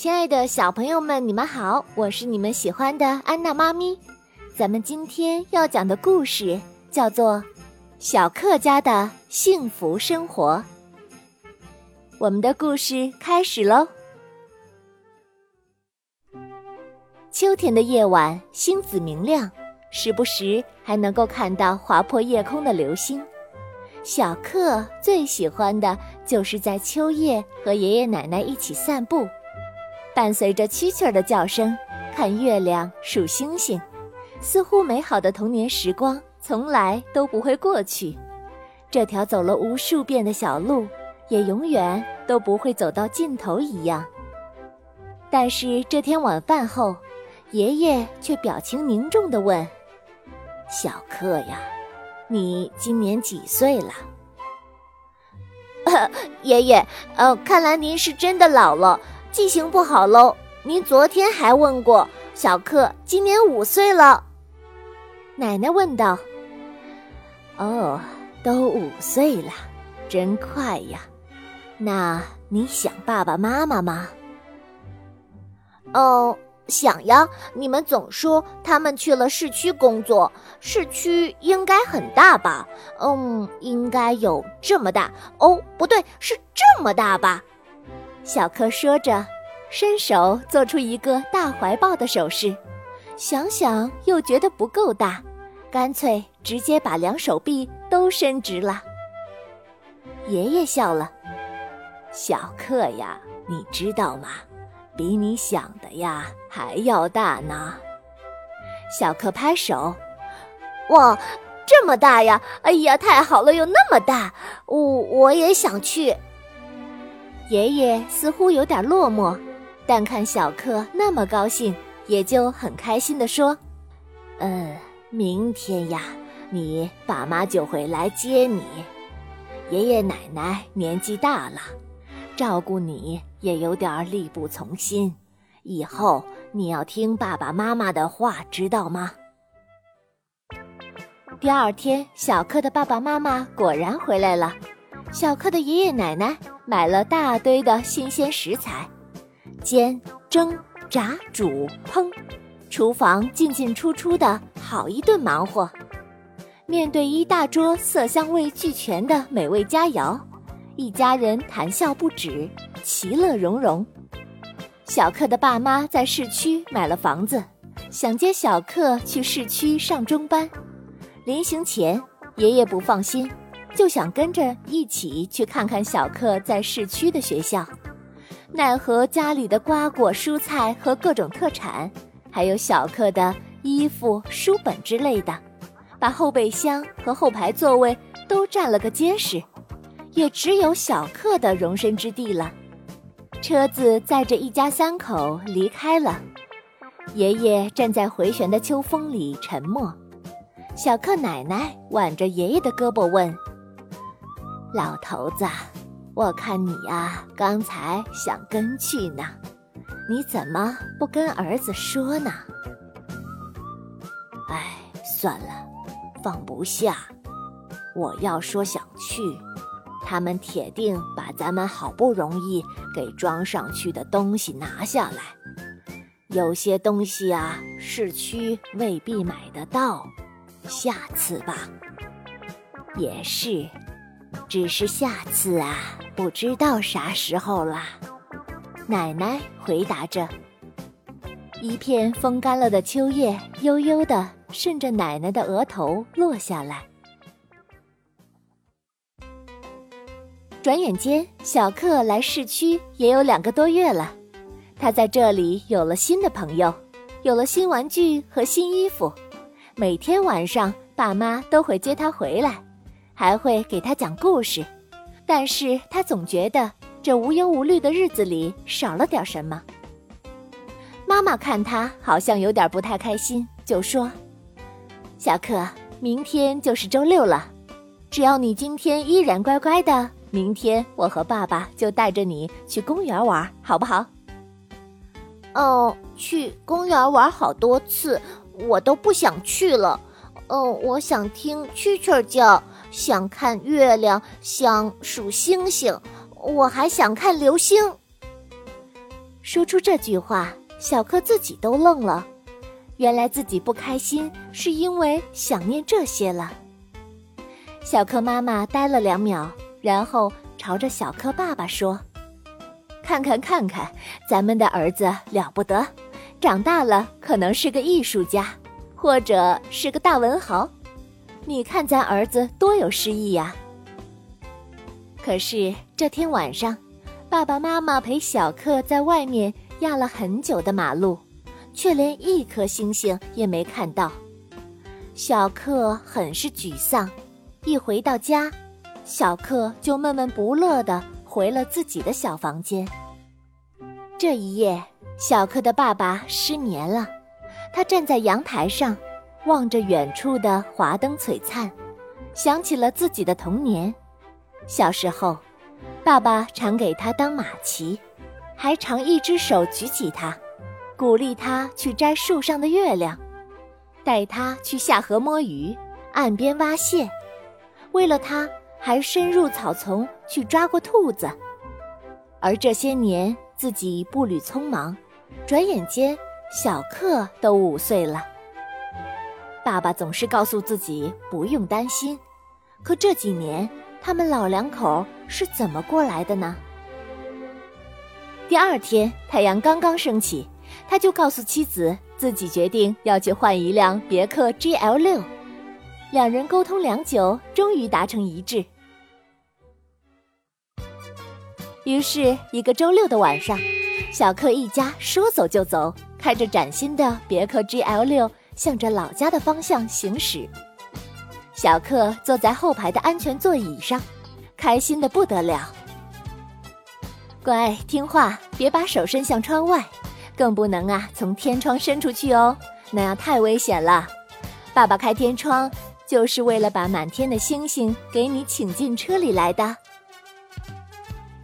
亲爱的小朋友们，你们好，我是你们喜欢的安娜妈咪。咱们今天要讲的故事叫做《小克家的幸福生活》。我们的故事开始喽。秋天的夜晚，星子明亮，时不时还能够看到划破夜空的流星。小克最喜欢的就是在秋夜和爷爷奶奶一起散步，伴随着蛐蛐儿的叫声，看月亮、数星星，似乎美好的童年时光从来都不会过去。这条走了无数遍的小路，也永远都不会走到尽头一样。但是这天晚饭后，爷爷却表情凝重地问：“小克呀。”你今年几岁了？爷爷，呃，看来您是真的老了，记性不好喽。您昨天还问过小克今年五岁了。奶奶问道：“哦，都五岁了，真快呀。那你想爸爸妈妈吗？”哦。想呀，你们总说他们去了市区工作，市区应该很大吧？嗯，应该有这么大哦，不对，是这么大吧？小克说着，伸手做出一个大怀抱的手势，想想又觉得不够大，干脆直接把两手臂都伸直了。爷爷笑了，小克呀，你知道吗？比你想的呀还要大呢，小克拍手，哇，这么大呀！哎呀，太好了，有那么大，我我也想去。爷爷似乎有点落寞，但看小克那么高兴，也就很开心的说：“嗯，明天呀，你爸妈就会来接你。爷爷奶奶年纪大了。”照顾你也有点力不从心，以后你要听爸爸妈妈的话，知道吗？第二天，小克的爸爸妈妈果然回来了。小克的爷爷奶奶买了大堆的新鲜食材，煎、蒸、炸、煮、烹，厨房进进出出的好一顿忙活。面对一大桌色香味俱全的美味佳肴。一家人谈笑不止，其乐融融。小克的爸妈在市区买了房子，想接小克去市区上中班。临行前，爷爷不放心，就想跟着一起去看看小克在市区的学校。奈何家里的瓜果蔬菜和各种特产，还有小克的衣服、书本之类的，把后备箱和后排座位都占了个结实。也只有小克的容身之地了。车子载着一家三口离开了。爷爷站在回旋的秋风里沉默。小克奶奶挽着爷爷的胳膊问：“老头子，我看你呀，刚才想跟去呢，你怎么不跟儿子说呢？”哎，算了，放不下。我要说想去。他们铁定把咱们好不容易给装上去的东西拿下来，有些东西啊，市区未必买得到，下次吧。也是，只是下次啊，不知道啥时候啦。奶奶回答着。一片风干了的秋叶，悠悠地顺着奶奶的额头落下来。转眼间，小克来市区也有两个多月了。他在这里有了新的朋友，有了新玩具和新衣服。每天晚上，爸妈都会接他回来，还会给他讲故事。但是他总觉得这无忧无虑的日子里少了点什么。妈妈看他好像有点不太开心，就说：“小克，明天就是周六了，只要你今天依然乖乖的。”明天我和爸爸就带着你去公园玩，好不好？哦，去公园玩好多次，我都不想去了。嗯，我想听蛐蛐叫，想看月亮，想数星星，我还想看流星。说出这句话，小克自己都愣了。原来自己不开心是因为想念这些了。小克妈妈呆了两秒，然后朝着小克爸爸说：“看看看看，咱们的儿子了不得，长大了可能是个艺术家，或者是个大文豪。你看咱儿子多有诗意呀！”可是这天晚上，爸爸妈妈陪小克在外面压了很久的马路。却连一颗星星也没看到，小克很是沮丧。一回到家，小克就闷闷不乐地回了自己的小房间。这一夜，小克的爸爸失眠了。他站在阳台上，望着远处的华灯璀璨，想起了自己的童年。小时候，爸爸常给他当马骑，还常一只手举起他。鼓励他去摘树上的月亮，带他去下河摸鱼，岸边挖蟹。为了他，还深入草丛去抓过兔子。而这些年自己步履匆忙，转眼间小克都五岁了。爸爸总是告诉自己不用担心，可这几年他们老两口是怎么过来的呢？第二天，太阳刚刚升起。他就告诉妻子，自己决定要去换一辆别克 GL 六。两人沟通良久，终于达成一致。于是，一个周六的晚上，小克一家说走就走，开着崭新的别克 GL 六，向着老家的方向行驶。小克坐在后排的安全座椅上，开心的不得了。乖，听话，别把手伸向窗外。更不能啊，从天窗伸出去哦，那样太危险了。爸爸开天窗，就是为了把满天的星星给你请进车里来的。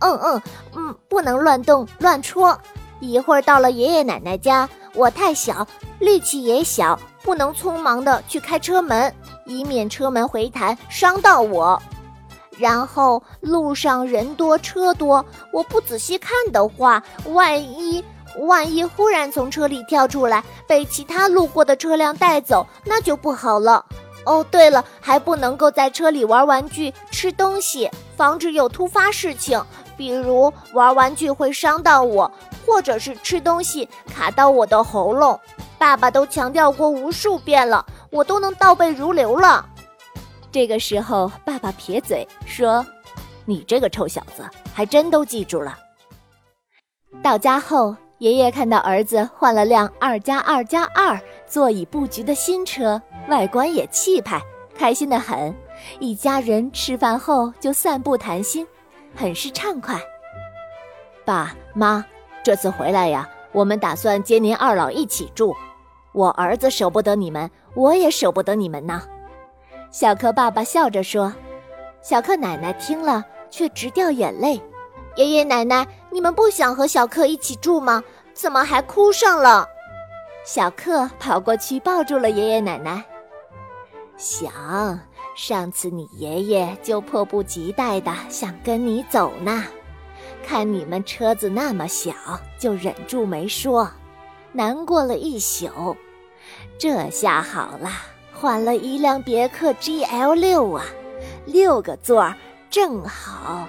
嗯嗯嗯，不能乱动乱戳。一会儿到了爷爷奶奶家，我太小，力气也小，不能匆忙的去开车门，以免车门回弹伤到我。然后路上人多车多，我不仔细看的话，万一……万一忽然从车里跳出来，被其他路过的车辆带走，那就不好了。哦，对了，还不能够在车里玩玩具、吃东西，防止有突发事情，比如玩玩具会伤到我，或者是吃东西卡到我的喉咙。爸爸都强调过无数遍了，我都能倒背如流了。这个时候，爸爸撇嘴说：“你这个臭小子，还真都记住了。”到家后。爷爷看到儿子换了辆二加二加二座椅布局的新车，外观也气派，开心的很。一家人吃饭后就散步谈心，很是畅快。爸妈，这次回来呀，我们打算接您二老一起住。我儿子舍不得你们，我也舍不得你们呢。小克爸爸笑着说。小克奶奶听了却直掉眼泪。爷爷奶奶，你们不想和小克一起住吗？怎么还哭上了？小克跑过去抱住了爷爷奶奶。想，上次你爷爷就迫不及待的想跟你走呢，看你们车子那么小，就忍住没说，难过了一宿。这下好了，换了一辆别克 GL 六啊，六个座儿正好。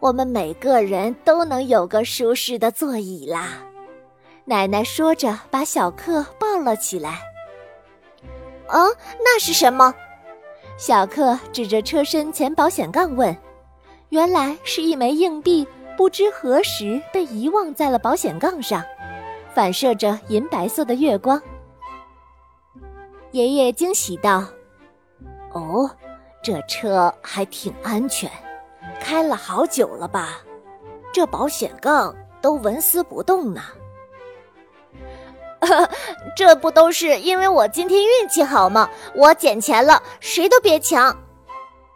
我们每个人都能有个舒适的座椅啦！奶奶说着，把小克抱了起来。啊，那是什么？小克指着车身前保险杠问。原来是一枚硬币，不知何时被遗忘在了保险杠上，反射着银白色的月光。爷爷惊喜道：“哦，这车还挺安全。”开了好久了吧？这保险杠都纹丝不动呢。这不都是因为我今天运气好吗？我捡钱了，谁都别抢！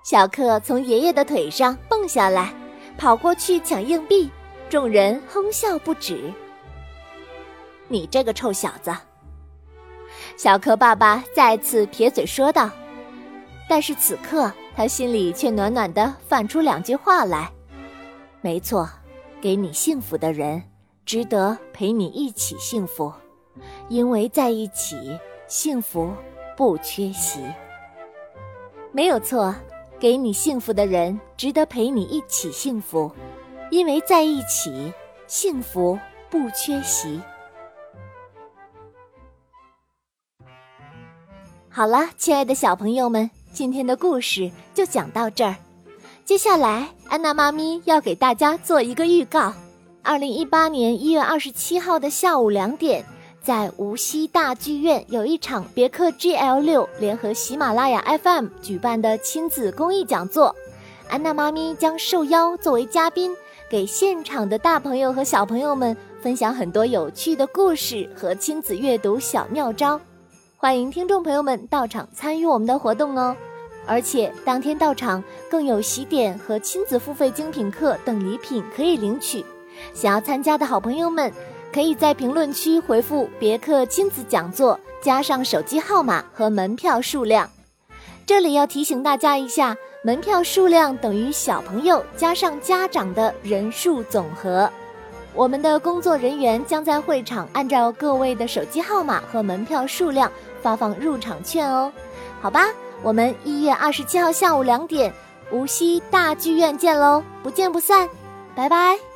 小克从爷爷的腿上蹦下来，跑过去抢硬币，众人哄笑不止。你这个臭小子！小柯爸爸再次撇嘴说道。但是此刻。他心里却暖暖的，泛出两句话来：“没错，给你幸福的人，值得陪你一起幸福，因为在一起，幸福不缺席。没有错，给你幸福的人值得陪你一起幸福，因为在一起，幸福不缺席。好了，亲爱的小朋友们，今天的故事就讲到这儿。接下来，安娜妈咪要给大家做一个预告。二零一八年一月二十七号的下午两点，在无锡大剧院有一场别克 GL 六联合喜马拉雅 FM 举办的亲子公益讲座，安娜妈咪将受邀作为嘉宾，给现场的大朋友和小朋友们分享很多有趣的故事和亲子阅读小妙招，欢迎听众朋友们到场参与我们的活动哦！而且当天到场更有喜点和亲子付费精品课等礼品可以领取。想要参加的好朋友们，可以在评论区回复“别克亲子讲座”，加上手机号码和门票数量。这里要提醒大家一下，门票数量等于小朋友加上家长的人数总和。我们的工作人员将在会场按照各位的手机号码和门票数量发放入场券哦。好吧，我们一月二十七号下午两点，无锡大剧院见喽，不见不散，拜拜。